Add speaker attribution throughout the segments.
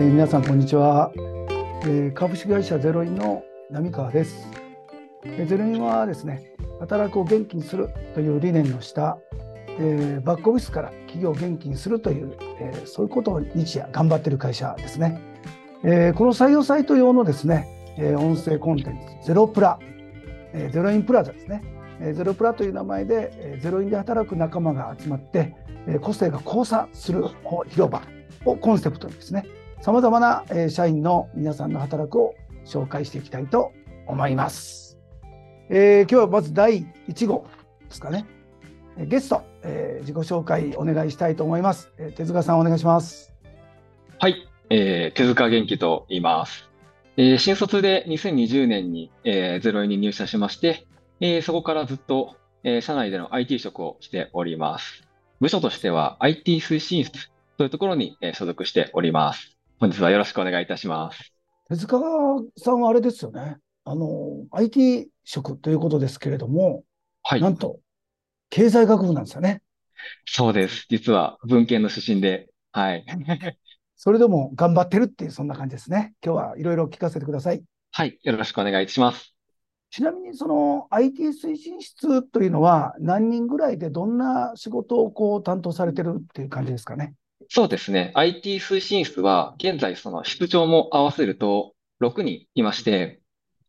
Speaker 1: えー皆さんこんにちは、えー株式会社ゼロインの浪川です、えーゼロインはですね働くを元気にするという理念の下、えーバックオフィスから企業を元気にするという、えーそういうことを日夜頑張っている会社ですね、えーこの採用サイト用のですね、えー音声コンテンツゼロプラ、えーゼロインプラザですね、えーゼロプラという名前で、えーゼロインで働く仲間が集まって、えー個性が交差する広場をコンセプトにですね、さまざまなえ社員の皆さんの働くを紹介していきたいと思います。えー今日はまず第1号ですかね。えーゲスト、えー自己紹介お願いしたいと思います。えー手塚さんお願いします。
Speaker 2: はい、えー手塚元気と言います。えー新卒で2020年に、えーゼロイに入社しまして、えーそこからずっと、えー社内での IT 職をしております。部署としては IT 推進室というところに、えー所属しております。本日はよろしくお願いいたします。
Speaker 1: 手塚さんはあれですよね。あの IT 職ということですけれども、
Speaker 2: はい、
Speaker 1: なんと経済学部なんですよね。
Speaker 2: そうです。実は文系の出身で、はい。
Speaker 1: それでも頑張ってるっていうそんな感じですね。今日はいろいろ聞かせてください。
Speaker 2: はい、よろしくお願いします。
Speaker 1: ちなみにその IT 推進室というのは何人ぐらいでどんな仕事をこう担当されてるっていう感じですかね。
Speaker 2: そうですね。IT 推進室は、現在その室長も合わせると6人いまして、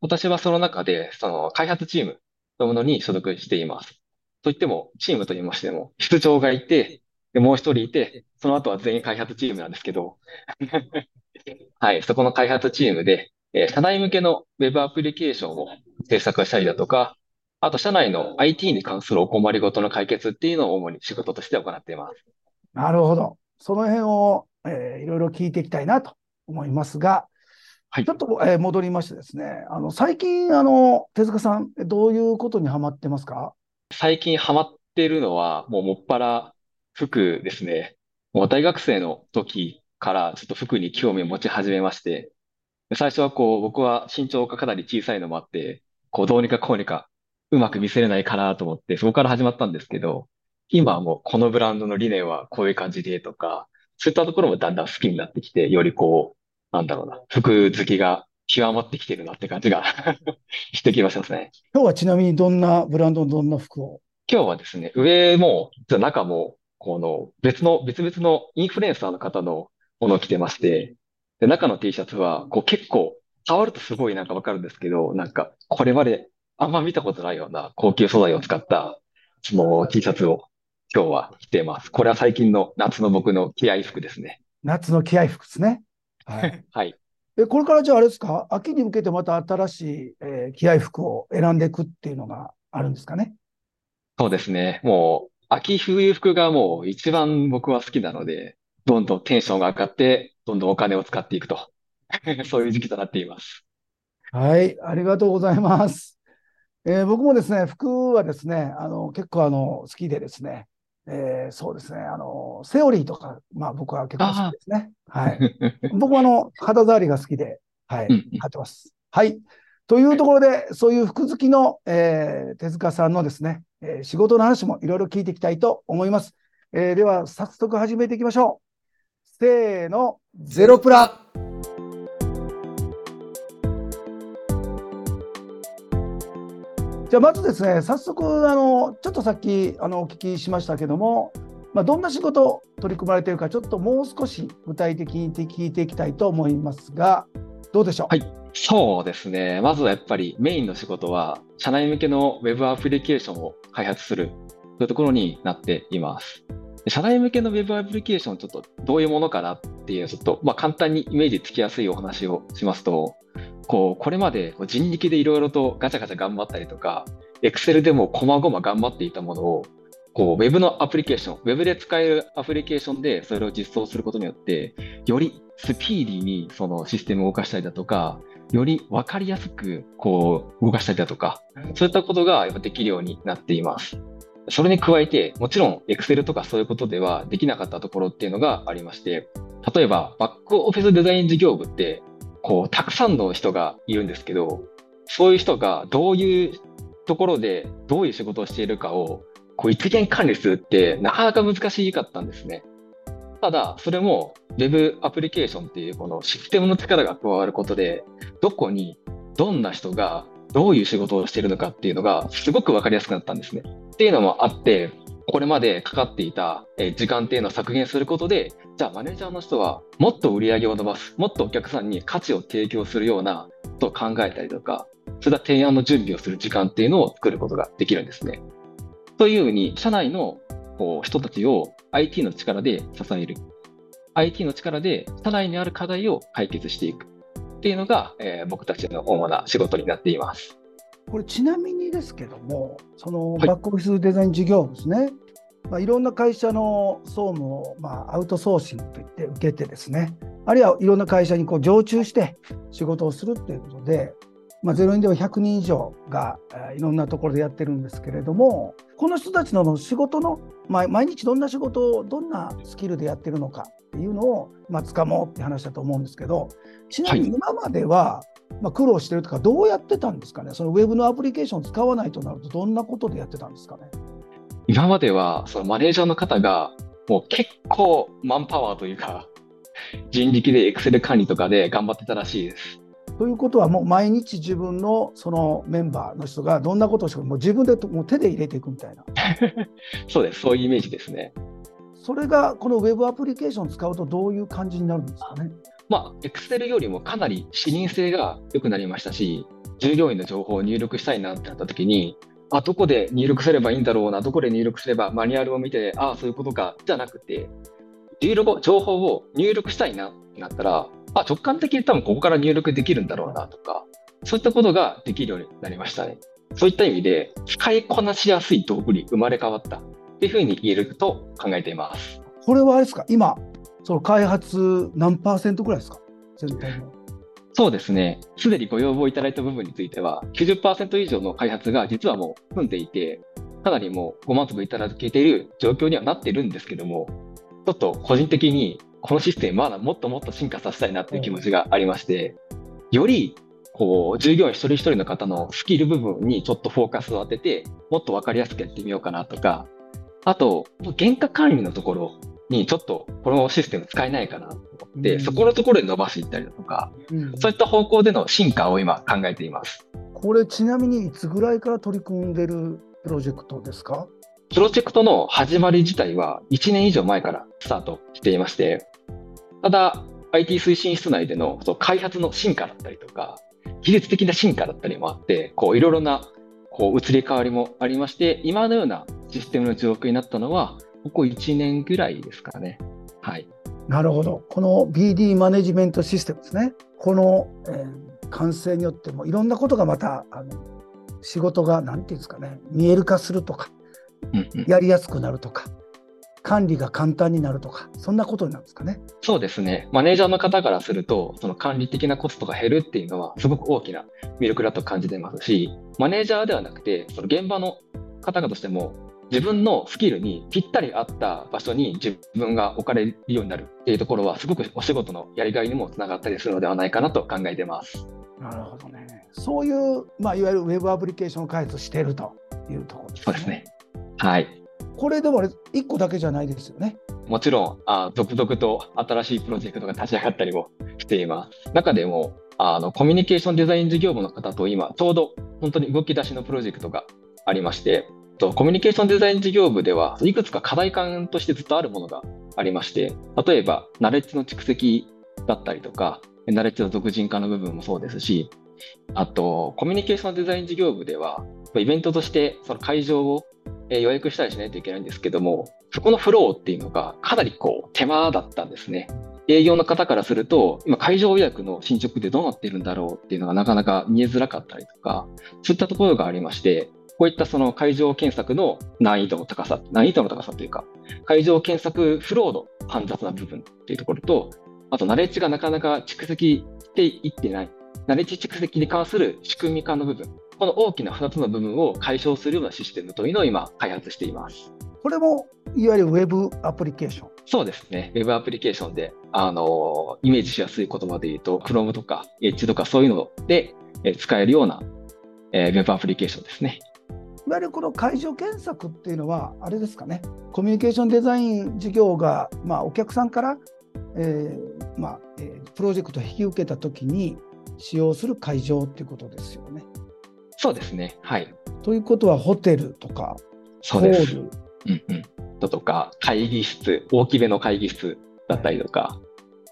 Speaker 2: 私はその中でその開発チームというものに所属しています。といっても、チームと言いましても、室長がいて、でもう一人いて、その後は全員開発チームなんですけど、はい、そこの開発チームで、えー社内向けのウェブアプリケーションを制作したりだとか、あと社内の IT に関するお困りごとの解決っていうのを主に仕事として行っています。
Speaker 1: なるほど。その辺を、えーいろいろ聞いていきたいなと思いますが、
Speaker 2: はい
Speaker 1: ちょっと、えー戻りましてですね、あの最近あの手塚さんどういうことにハマってますか？
Speaker 2: 最近ハマっているのは、もうもっぱら服ですね。もう大学生の時からちょっと服に興味を持ち始めまして、で最初はこう僕は身長がかなり小さいのもあって、こうどうにかこうにかうまく見せれないかなと思って、そこから始まったんですけど、今はもうこのブランドの理念はこういう感じでとか、そういったところもだんだん好きになってきて、よりこう、なんだろうな、服好きが極まってきてるなって感じが してきましたね。
Speaker 1: 今日はちなみにどんなブランドのどんな服を？
Speaker 2: 今日はですね、上も、中も、この別の、別々のインフルエンサーの方のものを着てまして、で、中の T シャツは、こう結構、触るとすごいなんかわかるんですけど、なんか、これまであんま見たことないような高級素材を使った、その T シャツを今日は着ています。これは最近の夏の僕の気合服ですね。
Speaker 1: 夏の気合服ですね。はい。
Speaker 2: はい。
Speaker 1: えこれからじゃああれですか？秋に向けてまた新しい、えー気合服を選んでいくっていうのがあるんですかね？
Speaker 2: そうですね。もう、秋冬服がもう一番僕は好きなので、どんどんテンションが上がって、どんどんお金を使っていくと。そういう時期となっています。
Speaker 1: はい、ありがとうございます。えー僕もですね、服はですね、あの結構あの好きでですね、えーそうですね、あのセオリーとか、まあ僕は結構好きですね。はい。僕はあの肌触りが好きで、はい、買ってます。はい。というところで、そういう服好きの、えー手塚さんのですね、えー仕事の話もいろいろ聞いていきたいと思います。えーでは、早速始めていきましょう。せーの、ゼロプラ。じゃあまずですね、早速、あの、ちょっとさっき、あの、お聞きしましたけども、まあ、どんな仕事を取り組まれているか、ちょっともう少し具体的に聞いていきたいと思いますが、どうでしょう？
Speaker 2: はいそうですね。まずはやっぱりメインの仕事は、社内向けのウェブアプリケーションを開発するというところになっています。社内向けのウェブアプリケーション、ちょっとどういうものかなっていう、ちょっと、まあ、簡単にイメージつきやすいお話をしますと、こう、これまで人力でいろいろとガチャガチャ頑張ったりとか、Excel でも細々頑張っていたものを、こう、ウェブのアプリケーション、ウェブで使えるアプリケーションでそれを実装することによって、よりスピーディーにそのシステムを動かしたりだとか、より分かりやすくこう動かしたりだとか、そういったことがやっぱできるようになっています。それに加えて、もちろん Excel とかそういうことではできなかったところっていうのがありまして、例えばバックオフィスデザイン事業部って、こう、たくさんの人がいるんですけど、そういう人がどういうところでどういう仕事をしているかをこう一元管理するってなかなか難しかったんですね。ただ、それも Web アプリケーションっていうこのシステムの力が加わることで、どこにどんな人がどういう仕事をしているのかっていうのがすごく分かりやすくなったんですね。っていうのもあって、これまでかかっていた時間っていうのを削減することで、じゃあマネージャーの人はもっと売り上げを伸ばす、もっとお客さんに価値を提供するようなことを考えたりとか、そういった提案の準備をする時間っていうのを作ることができるんですね。というふうに、社内のこう人たちを IT の力で支える。IT の力で社内にある課題を解決していくっていうのが、えー、僕たちの主な仕事になっています。
Speaker 1: これちなみにですけども、そのバックオフィスデザイン事業部ですね、はいまあ、いろんな会社の総務を、まあ、アウトソーシングといって受けてですね、あるいはいろんな会社にこう常駐して仕事をするということで、まあ、ゼロインでは100人以上がいろんなところでやってるんですけれども、この人たちの仕事の、まあ、毎日どんな仕事をどんなスキルでやってるのかっていうのを、まあ、掴もうって話だと思うんですけど、ちなみに今までは、まあ、苦労してるとか、どうやってたんですかね、そのウェブのアプリケーションを使わないとなると、どんなことでやってたんですかね？
Speaker 2: 今までは、そのマネージャーの方が、もう結構マンパワーというか、人力でエクセル管理とかで頑張ってたらしいです。
Speaker 1: ということは、もう毎日自分のそのメンバーの人がどんなことをしても、自分でもう手で入れていくみたいな。
Speaker 2: そうです、そういうイメージですね。
Speaker 1: それがこのウェブアプリケーションを使うと、どういう感じになるんですかね？
Speaker 2: まあ、Excel よりもかなり視認性が良くなりましたし、従業員の情報を入力したいなってなった時に、あ、どこで入力すればいいんだろうな、どこで入力すればマニュアルを見て、ああ、そういうことか、じゃなくて、入力情報を入力したいなってなったら、あ、直感的に多分ここから入力できるんだろうなとか、そういったことができるようになりましたね。そういった意味で、使いこなしやすい道具に生まれ変わったっていうふうに言えると考えています。
Speaker 1: これはあれですか、今、その開発何パーセントぐらいですか、全体の。
Speaker 2: そうですね、すでにご要望いただいた部分については、90%以上の開発が実はもう済んでいて、かなりもうご満足いただけている状況にはなってるんですけども、ちょっと個人的にこのシステムまだもっともっと進化させたいなっていう気持ちがありまして、よりこう従業員一人一人の方のスキル部分にちょっとフォーカスを当てて、もっと分かりやすくやってみようかなとか、あと、原価管理のところにちょっとこのシステム使えないかな、そこのところで伸ばしていったりだとか、うん、そういった方向での進化を今考えています。
Speaker 1: これちなみにいつぐらいから取り組んでるプロジェクトですか？
Speaker 2: プロジェクトの始まり自体は1年以上前からスタートしていまして、ただ、IT 推進室内でのその開発の進化だったりとか、技術的な進化だったりもあって、こういろいろなこう移り変わりもありまして、今のようなシステムの状況になったのは、ここ1年ぐらいですかね。はい。
Speaker 1: なるほど。この BD マネジメントシステムですね。この、えー、完成によってもいろんなことがまたあの仕事が何て言うんですかね見える化するとか、やりやすくなるとか管理が簡単になるとか、そんなことなんですかね。
Speaker 2: そうですね。マネージャーの方からすると、その管理的なコストが減るっていうのは、すごく大きな魅力だと感じてますし、マネージャーではなくて、その現場の方々としても、自分のスキルにぴったり合った場所に自分が置かれるようになるっていうところは、すごくお仕事のやりがいにもつながったりするのではないかなと考えてます。
Speaker 1: なるほどね。そういう、まあ、いわゆるウェブアプリケーション開発しているというところですね。
Speaker 2: そうですね。はい。
Speaker 1: これでも1個だけじゃないですよね。
Speaker 2: もちろん、あ続々と新しいプロジェクトが立ち上がったりもしています。中でも、あのコミュニケーションデザイン事業部の方と今、ちょうど本当に動き出しのプロジェクトがありまして、コミュニケーションデザイン事業部ではいくつか課題感としてずっとあるものがありまして、例えば、ナレッジの蓄積だったりとか、ナレッジの俗人化の部分もそうですし、あと、コミュニケーションデザイン事業部では、イベントとしてその会場を予約したりしないといけないんですけども、そこのフローっていうのがかなりこう手間だったんですね。営業の方からすると、今会場予約の進捗でどうなっているんだろうっていうのがなかなか見えづらかったりとか、そういったところがありまして、こういったその会場検索の難易度の高さ、難易度の高さというか、会場検索フローの煩雑な部分っていうところと、あとナレッジがなかなか蓄積していってない、ナレッジ蓄積に関する仕組み化の部分、この大きな2つの部分を解消するようなシステムというのを今、開発しています。
Speaker 1: これもいわゆるウェブアプリケーション？
Speaker 2: そうですね。ウェブアプリケーションで、あの、イメージしやすい言葉で言うと、Chrome とか Edge とかそういうので使えるような、えー、ウェブアプリケーションですね。
Speaker 1: わゆるこの会場検索っていうのは、あれですかね、コミュニケーションデザイン事業が、まあ、お客さんから、えーまあえー、プロジェクトを引き受けたときに使用する会場っていうことですよね。
Speaker 2: そうですね。はい。
Speaker 1: ということは、ホテルとか、
Speaker 2: そうです。うんうん。とか、会議室、大きめの会議室だったりとか、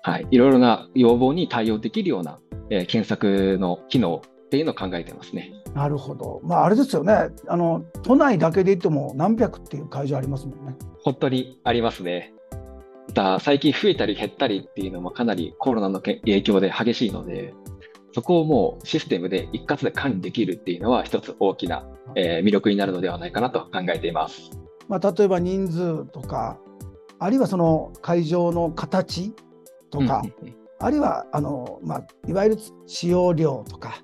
Speaker 2: はい、いろいろな要望に対応できるような、えー、検索の機能っていうのを考えてますね。
Speaker 1: なるほど。まあ、あれですよね。あの、都内だけで言っても何百っていう会場ありますもんね。
Speaker 2: 本当にありますね。だ最近増えたり減ったりっていうのもかなりコロナの影響で激しいので、そこをもうシステムで一括で管理できるっていうのは一つ大きな、えー、魅力になるのではないかなと考えています。
Speaker 1: まあ、例えば人数とか、あるいはその会場の形とか、あるいはあの、まあ、いわゆる使用量とか、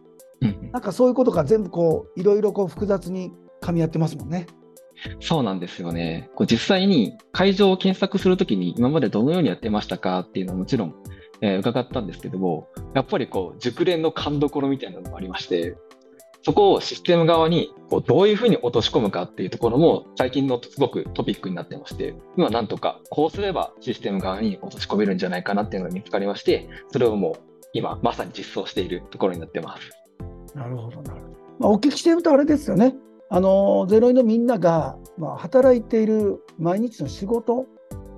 Speaker 1: なんかそういうことが全部こういろいろこう複雑に噛み合ってますもんね。
Speaker 2: そうなんですよね。こう実際に会場を検索するときに今までどのようにやってましたかっていうのはもちろん、えー、伺ったんですけども、やっぱりこう熟練の勘どころみたいなのもありまして、そこをシステム側にこうどういうふうに落とし込むかっていうところも最近のすごくトピックになってまして、今なんとかこうすればシステム側に落とし込めるんじゃないかなっていうのが見つかりまして、それをもう今まさに実装しているところになってます。
Speaker 1: なるほど、なるほど。まあ、お聞きしてるとあれですよね。あのゼロイのみんなが、まあ、働いている毎日の仕事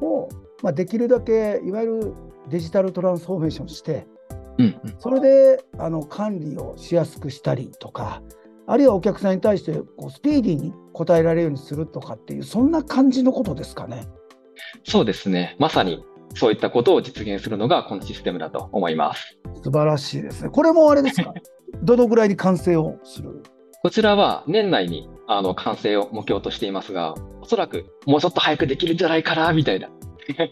Speaker 1: を、まあ、できるだけいわゆるデジタルトランスフォーメーションして、それであの管理をしやすくしたりとか、あるいはお客さんに対してこうスピーディーに答えられるようにするとかっていう、そんな感じのことですかね。
Speaker 2: そうですね、まさにそういったことを実現するのがこのシステムだと思います。
Speaker 1: 素晴らしいですね。これもあれですか、どのぐらいに完成をする？
Speaker 2: こちらは年内にあの完成を目標としていますが、おそらくもうちょっと早くできるんじゃないかなみたいな。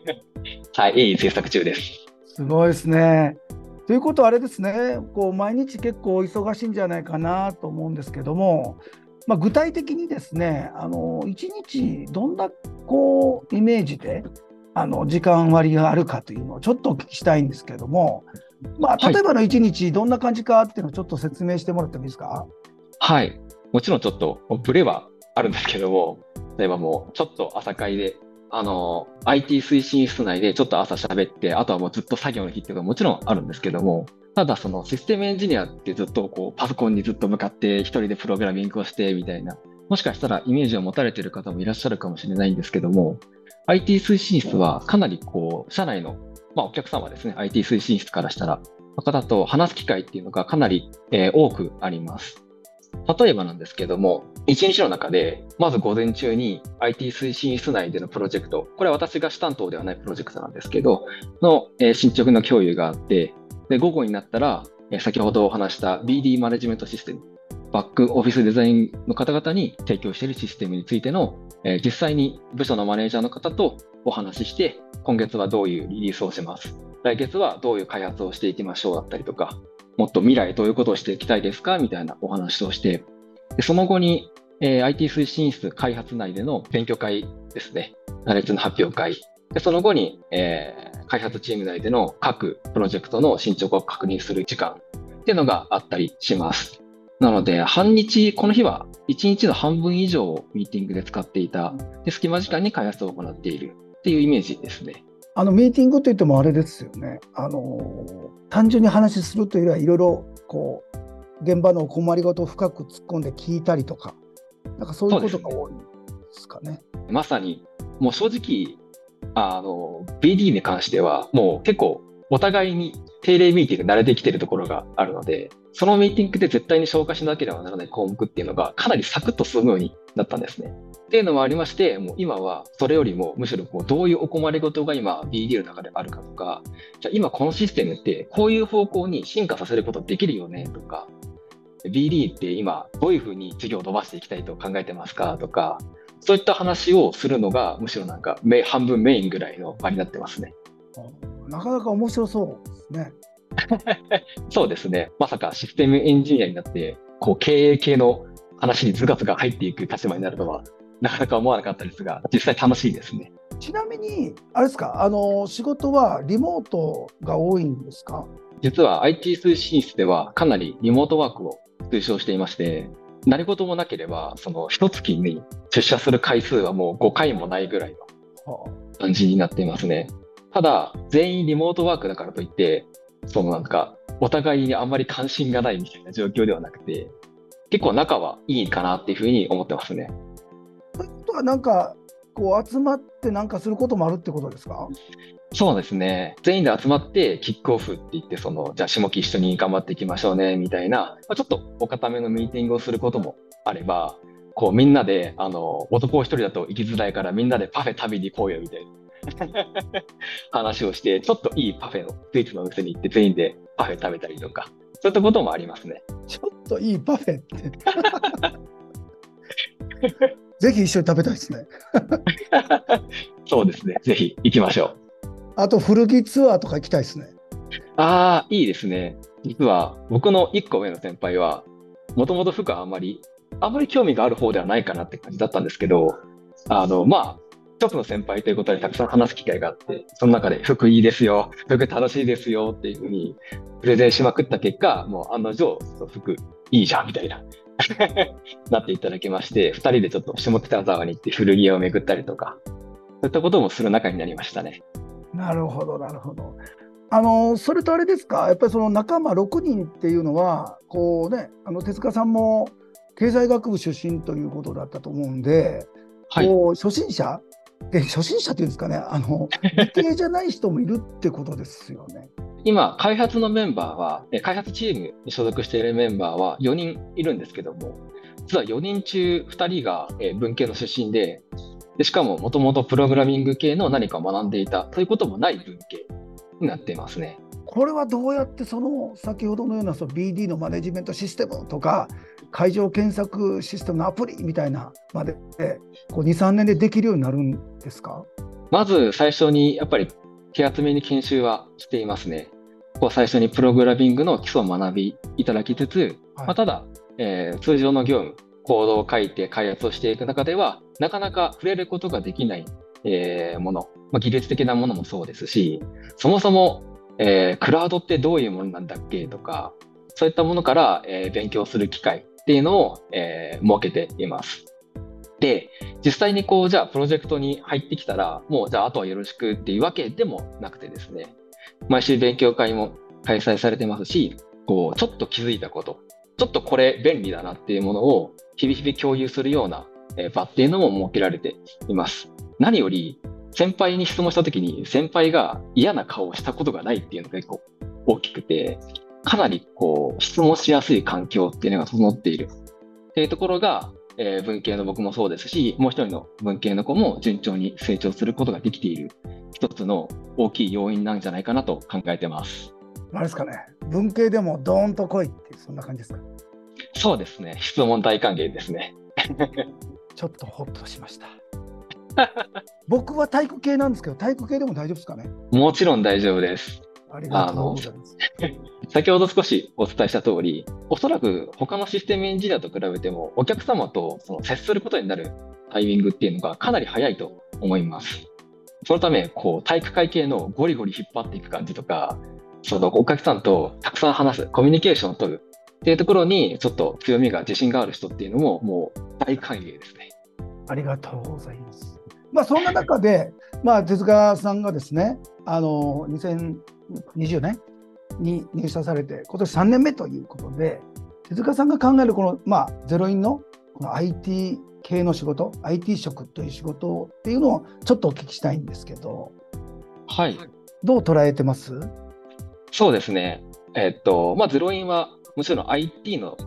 Speaker 2: はい、いい制作中です。
Speaker 1: すごいですね。ということはあれですね、こう毎日結構忙しいんじゃないかなと思うんですけども、まあ、具体的にですね、あの1日どんなこうイメージであの時間割があるかというのをちょっとお聞きしたいんですけども、まあ、例えばの1日どんな感じかっていうのをちょっと説明してもらってもいいですか？
Speaker 2: はい、もちろんちょっとブレはあるんですけども、例えばもうちょっと朝会であの、IT 推進室内でちょっと朝喋って、あとはもうずっと作業の日っていうのはもちろんあるんですけども、ただそのシステムエンジニアってずっとこうパソコンにずっと向かって一人でプログラミングをしてみたいな、もしかしたらイメージを持たれている方もいらっしゃるかもしれないんですけども、IT 推進室はかなりこう、社内の、まあお客様ですね、IT 推進室からしたら、方と話す機会っていうのがかなり、えー、多くあります。例えばなんですけども、一日の中で、まず午前中に IT 推進室内でのプロジェクト、これは私が主担当ではないプロジェクトなんですけど、の、えー、進捗の共有があって、で、午後になったら、え、先ほどお話した BD マネジメントシステム、バックオフィスデザインの方々に提供しているシステムについての、えー、実際に部署のマネージャーの方とお話しして、今月はどういうリリースをします。来月はどういう開発をしていきましょうだったりとか、もっと未来どういうことをしていきたいですかみたいなお話をして、でその後に、えー、IT 推進室開発内での勉強会ですね、ナレッジの発表会、でその後に、えー、開発チーム内での各プロジェクトの進捗を確認する時間っていうのがあったりします。なので、半日、この日は1日の半分以上をミーティングで使っていた、で隙間時間に開発を行っているっていうイメージですね。
Speaker 1: あのミーティングといってもあれですよね。あの単純に話するというよりはいろいろこう現場の困りごとを深く突っ込んで聞いたりとか、なんかそういうことが多いですかね。ね
Speaker 2: まさにもう正直あの BD に関してはもう結構お互いに定例ミーティング慣れてきてるところがあるので、そのミーティングで絶対に消化しなければならない項目っていうのがかなりサクッと進むようになったんですね。っていうのもありまして、もう今はそれよりもむしろこうどういうお困りごとが今 BD の中であるかとか、じゃあ今このシステムってこういう方向に進化させることできるよねとか、BD って今どういうふうに事業を伸ばしていきたいと考えてますかとか、そういった話をするのがむしろなんか半分メインぐらいの場になってますね。
Speaker 1: なかなか面白そうですね。
Speaker 2: そうですね。まさかシステムエンジニアになって、こう経営系の話にズガズガ入っていく立場になるとはなかなか思わなかったですが、実際楽しいですね。
Speaker 1: ちなみに、あれですか、あの仕事はリモートが多いんですか？
Speaker 2: 実は IT 通信室ではかなりリモートワークを推奨していまして、何事もなければ、その一月に出社する回数はもう5回もないぐらいの感じになっていますね。ただ、全員リモートワークだからといって、そのなんか、お互いにあんまり関心がないみたいな状況ではなくて、結構仲はいいかなっていうふうに思ってますね。
Speaker 1: ということは、なんか、こう集まってなんかすることもあるってことですか？
Speaker 2: そうですね。全員で集まってキックオフって言って、その、じゃあ下期一緒に頑張っていきましょうね、みたいな、まあ、ちょっとお固めのミーティングをすることもあれば、こうみんなで、あの、男一人だと行きづらいからみんなでパフェ食べに行こうよ、みたいな。話をして、ちょっといいパフェのスイーツのお店に行って全員でパフェ食べたりとか、そういったこともありますね。
Speaker 1: ちょっといいパフェって。ぜひ一緒に食べたいですね。
Speaker 2: そうですね。ぜひ行きましょう。
Speaker 1: あと古着ツアーとか行きたいですね。
Speaker 2: ああ、いいですね。実は僕の1個上の先輩は、もともと服はあんまり、あんまり興味がある方ではないかなって感じだったんですけど、あの、まあ、一つの先輩ということでたくさん話す機会があって、その中で服いいですよ、服楽しいですよっていうふうにプレゼンしまくった結果、もう案の定、服いいじゃんみたいな なっていただきまして、2人でちょっと下北沢に行って古着屋を巡ったりとか、そういったこともする仲になりましたね。
Speaker 1: なるほど、なるほど。あのそれとあれですか、やっぱりその仲間6人っていうのは、こうね、あの手塚さんも経済学部出身ということだったと思うんで、はい、こう初心者で初心者っていうんですかね、あの 理系じゃない人もいるってことですよね。
Speaker 2: 今、開発のメンバーは、開発チームに所属しているメンバーは4人いるんですけども、実は4人中2人が文系の出身で、でしかももともとプログラミング系の何かを学んでいたということもない文系になっていますね。
Speaker 1: これはどうやってその先ほどのようなその BD のマネジメントシステムとか会場検索システムのアプリみたいなまでこう2、3年でできるようになるんですか？
Speaker 2: まず最初にやっぱり手厚めに研修はしていますね。こう最初にプログラミングの基礎を学びいただきつつ、はい、まあ、ただ、えー、通常の業務、コードを書いて開発をしていく中では、なかなか触れることができない、えー、もの、まあ、技術的なものもそうですし、そもそも、えー、クラウドってどういうものなんだっけとか、そういったものから、えー、勉強する機会っていうのを、えー、設けています。で、実際にこう、じゃあプロジェクトに入ってきたら、もうじゃああとはよろしくっていうわけでもなくてですね、毎週勉強会も開催されてますし、こう、ちょっと気づいたこと、ちょっとこれ便利だなっていうものを日々日々共有するような場っていうのも設けられています。何より、先輩に質問したときに、先輩が嫌な顔をしたことがないっていうのが結構大きくて、かなりこう質問しやすい環境っていうのが整っているっていうところが、えー、文系の僕もそうですし、もう一人の文系の子も順調に成長することができている一つの大きい要因なんじゃないかなと考えてます。
Speaker 1: あれですかね、文系でもドーンと来いってそんな感じですか？
Speaker 2: そうですね、質問大歓迎ですね。
Speaker 1: ちょっとほっとしました。僕は体育系なんですけど、体育系でも大丈夫ですかね？
Speaker 2: もちろん大丈夫です。
Speaker 1: ありがとうございます。
Speaker 2: 先ほど少しお伝えした通り、おそらく他のシステムエンジニアと比べても、お客様とその接することになるタイミングっていうのがかなり早いと思います。そのため、こう、体育会系のゴリゴリ引っ張っていく感じとか、そのお客さんとたくさん話す、コミュニケーションを取るっていうところに、ちょっと強みが、自信がある人っていうのも、もう大歓迎ですね。
Speaker 1: ありがとうございます。まあ、そんな中で、まあ、手塚さんがですね、あの2020年？に入社されて、今年3年目ということで、手塚さんが考えるこの、まあ、ゼロインのこの IT 系の仕事、IT 職という仕事っていうのをちょっとお聞きしたいんですけど、
Speaker 2: はい。
Speaker 1: どう捉えてます？
Speaker 2: そうですね。えっと、まあ、ゼロインはもちろん IT の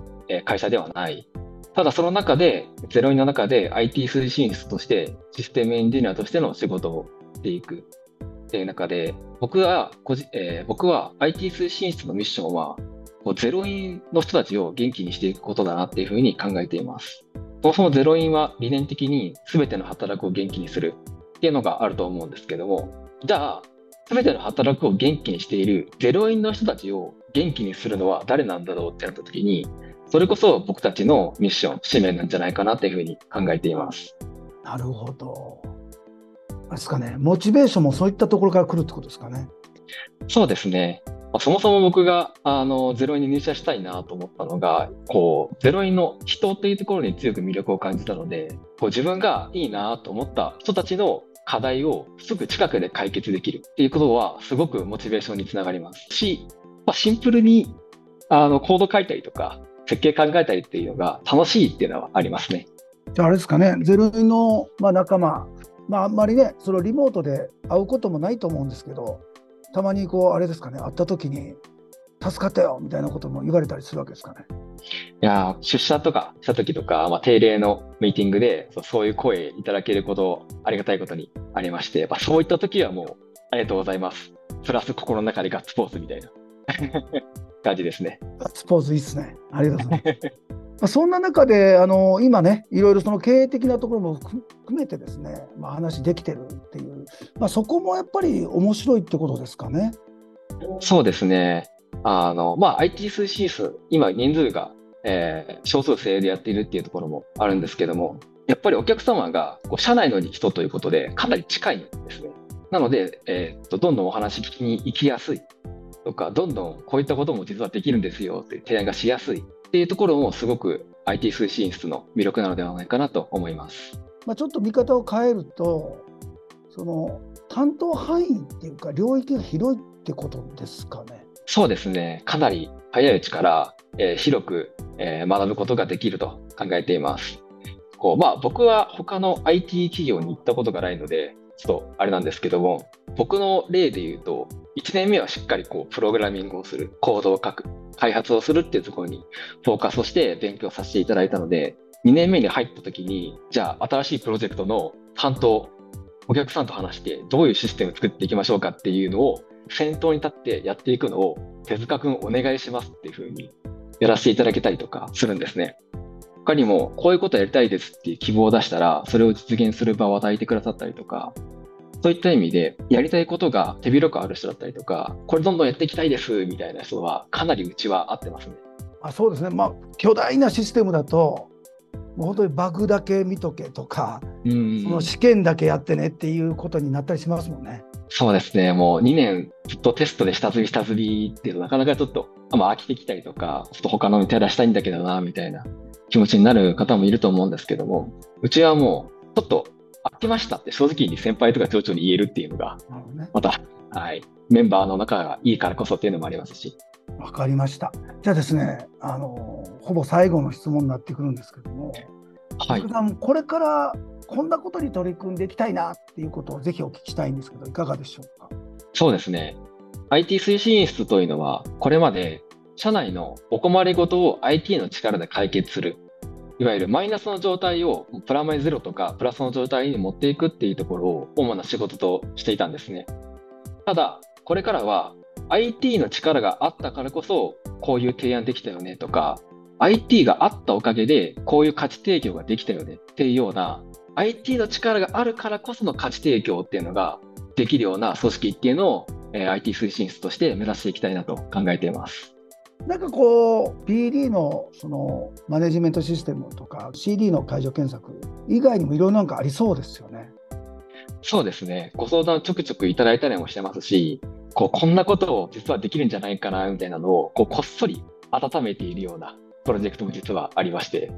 Speaker 2: 会社ではない。ただその中で、ゼロインの中で IT 推進室として、システムエンジニアとしての仕事をしていくっていう中で、僕は、えー、僕は IT 推進室のミッションはこう、ゼロインの人たちを元気にしていくことだなっていうふうに考えています。そもそもゼロインは理念的に全ての働くを元気にするっていうのがあると思うんですけども、じゃあ、全ての働くを元気にしているゼロインの人たちを元気にするのは誰なんだろうってなった時に、それこそ僕たちのミッション、使命なんじゃないかなっていうふうに考えています。
Speaker 1: なるほど。ですかね、モチベーションもそういったところから来るってことですかね。
Speaker 2: そうですね。まあ、そもそも僕があのゼロインに入社したいなと思ったのが、こうゼロインの人っていうところに強く魅力を感じたので、こう自分がいいなと思った人たちの課題をすぐ近くで解決できるっていうことは、すごくモチベーションにつながりますし、まあ、シンプルにあのコード書いたりとか、設計考えたりっていうのが楽しいっていうのはありますね。
Speaker 1: じゃああれですかね、ゼロインの、まあ、仲間、まあ、あんまりね、そのリモートで会うこともないと思うんですけど、たまにこう、あれですかね、会った時に、助かったよみたいなことも言われたりするわけですかね。
Speaker 2: いや出社とかした時とか、まあ、定例のミーティングでそうそういう声いただけることありがたいことにありまして、まあ、そういった時はもうありがとうございます。プラス心の中でガッツポーズみたいな 感じですね。
Speaker 1: ガッツポーズいいっすね。ありがとうございます。まあ、そんな中であの今ねいろいろその経営的なところも含めてですね、まあ、話できてるっていう、まあ、そこもやっぱり面白いってことですかね。
Speaker 2: そうですね。あのまあ、IT 推進数、今人数が、えー、少数制でやっているっていうところもあるんですけども、やっぱりお客様がこう社内の人ということでかなり近いんですね。なので、えー、っとどんどんお話聞きに行きやすいとか、どんどんこういったことも実はできるんですよって提案がしやすいっていうところもすごく IT 推進室の魅力なのではないかなと思います。
Speaker 1: まあ、ちょっと見方を変えると、その担当範囲っていうか、領域が広いってことですかね。
Speaker 2: そうですね、かなり早いうちから、えー、広く、えー、学ぶことができると考えています。こうまあ、僕は他の IT 企業に行ったことがないので、ちょっとあれなんですけども、僕の例で言うと、1年目はしっかりこうプログラミングをする、コードを書く、開発をするっていうところにフォーカスをして勉強させていただいたので、2年目に入った時に、じゃあ新しいプロジェクトの担当、お客さんと話してどういうシステムを作っていきましょうかっていうのを先頭に立ってやっていくのを手塚くんお願いしますっていうふうにやらせていただけたりとかするんですね。他にもこういうことやりたいですっていう希望を出したら、それを実現する場を与えてくださったりとか、そういった意味で、やりたいことが手広くある人だったりとか、これどんどんやっていきたいですみたいな人は、かなりうちは合ってますね。
Speaker 1: あそうですね、まあ、巨大なシステムだと、もう本当にバグだけ見とけとか、その試験だけやってねっていうことになったりしますもんね。
Speaker 2: そうですね、もう2年ずっとテストで下積み下積みっていうとなかなかちょっと、まあ、飽きてきたりとか、ちょっと他の手出したいんだけどな、みたいな気持ちになる方もいると思うんですけども、うちはもう、ちょっと飽きましたって正直に先輩とか町長に言えるっていうのが、また、はい、メンバーの仲がいいからこそっていうのもありますし。
Speaker 1: わかりました。じゃあですね、あのほぼ最後の質問になってくるんですけども、はい、これからこんなことに取り組んでいきたいなっていうことをぜひお聞きしたいんですけど、いかがでしょうか？
Speaker 2: そうですね。IT 推進室というのは、これまで社内のお困りごとを IT の力で解決するいわゆるマイナスの状態をプラマイゼロとかプラスの状態に持っていくっていうところを主な仕事としていたんですね。ただ、これからは IT の力があったからこそこういう提案できたよねとか IT があったおかげでこういう価値提供ができたよねっていうような IT の力があるからこその価値提供っていうのができるような組織っていうのを、え、IT 推進室として目指していきたいなと考えています。
Speaker 1: なんかこう PD のそのマネジメントシステムとか CD の解除検索以外にもいろいろなんかありそうですよね。
Speaker 2: そうですね。ご相談ちょくちょくいただいたりもしてますし、こうこんなことを実はできるんじゃないかなみたいなのをこうこっそり温めているようなプロジェクトも実はありまして、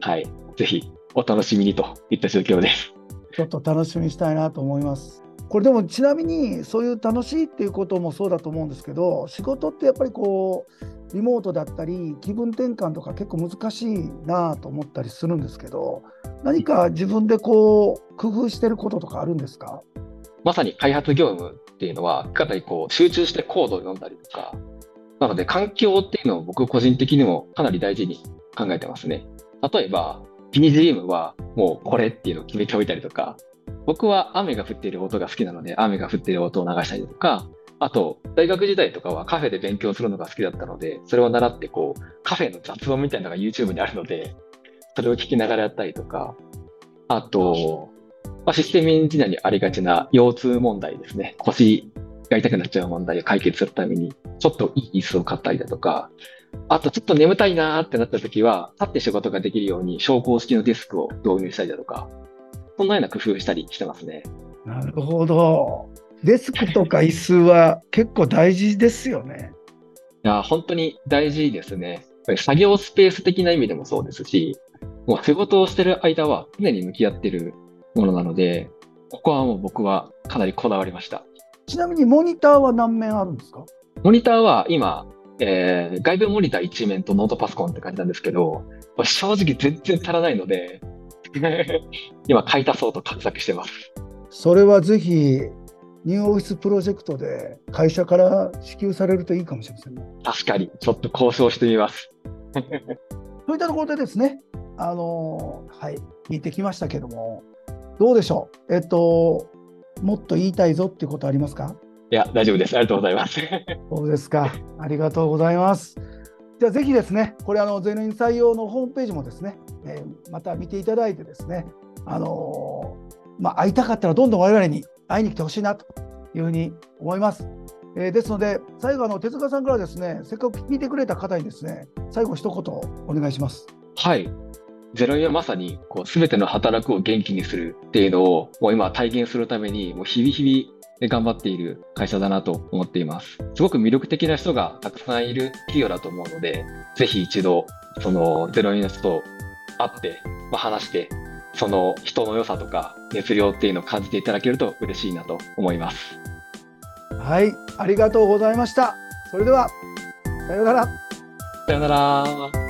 Speaker 2: はい、ぜひお楽しみにといった状況です。
Speaker 1: ちょっと楽しみにしたいなと思います。これでもちなみにそういう楽しいっていうこともそうだと思うんですけど仕事ってやっぱりこうリモートだったり気分転換とか結構難しいなと思ったりするんですけど何か自分でこう工夫してることとかあるんですか？
Speaker 2: まさに開発業務っていうのはかなりこう集中してコードを読んだりとかなので環境っていうのを僕個人的にもかなり大事に考えてますね。例えば PGM はもうこれっていうのを決めておいたりとか僕は雨が降っている音が好きなので、雨が降っている音を流したりとか、あと、大学時代とかはカフェで勉強するのが好きだったので、それを習って、こう、カフェの雑音みたいなのが YouTube にあるので、それを聞きながらやったりとか、あと、まあ、システムエンジニアにありがちな腰痛問題ですね。腰が痛くなっちゃう問題を解決するために、ちょっといい椅子を買ったりだとか、あとちょっと眠たいなーってなった時は、立って仕事ができるように昇降式のデスクを導入したりだとか、そんなような工夫したりしてますね。
Speaker 1: なるほど。デスクとか椅子は結構大事ですよね。
Speaker 2: いや、本当に大事ですね。作業スペース的な意味でもそうですし、もう仕事をしてる間は常に向き合ってるものなので、ここはもう僕はかなりこだわりました。
Speaker 1: ちなみにモニターは何面あるんですか？
Speaker 2: モニターは今、えー、外部モニター1面とノートパソコンって感じなんですけど、正直全然足らないので、今買い足そうと画策してます。
Speaker 1: それはぜひニューオフィスプロジェクトで会社から支給されるといいかもしれませんね。
Speaker 2: 確かに、ちょっと交渉してみます。
Speaker 1: そういったところでですね、あのはい、聞いてきましたけども、どうでしょう、えっと、もっと言いたいぞっていうことありますか？
Speaker 2: いや、大丈夫です。ありがとうございます。
Speaker 1: そうですか。ありがとうございます。じゃあぜひですね、これあのゼロイン採用のホームページもですね、えー、また見ていただいてですね、あのー、まあ、会いたかったらどんどん我々に会いに来てほしいなというふうに思います。えー、ですので、最後あの手塚さんからですね、せっかく聞いてくれた方にですね、最後一言お願いします。
Speaker 2: はい。ゼロインはまさにこう全ての働くを元気にするっていうのをもう今体現するためにもう日々日々頑張っている会社だなと思っています。すごく魅力的な人がたくさんいる企業だと思うので、ぜひ一度、そのゼロインの人と会って、まあ、話して、その人の良さとか熱量っていうのを感じていただけると嬉しいなと思います。
Speaker 1: はい、ありがとうございました。それでは、さようなら。
Speaker 2: さようなら。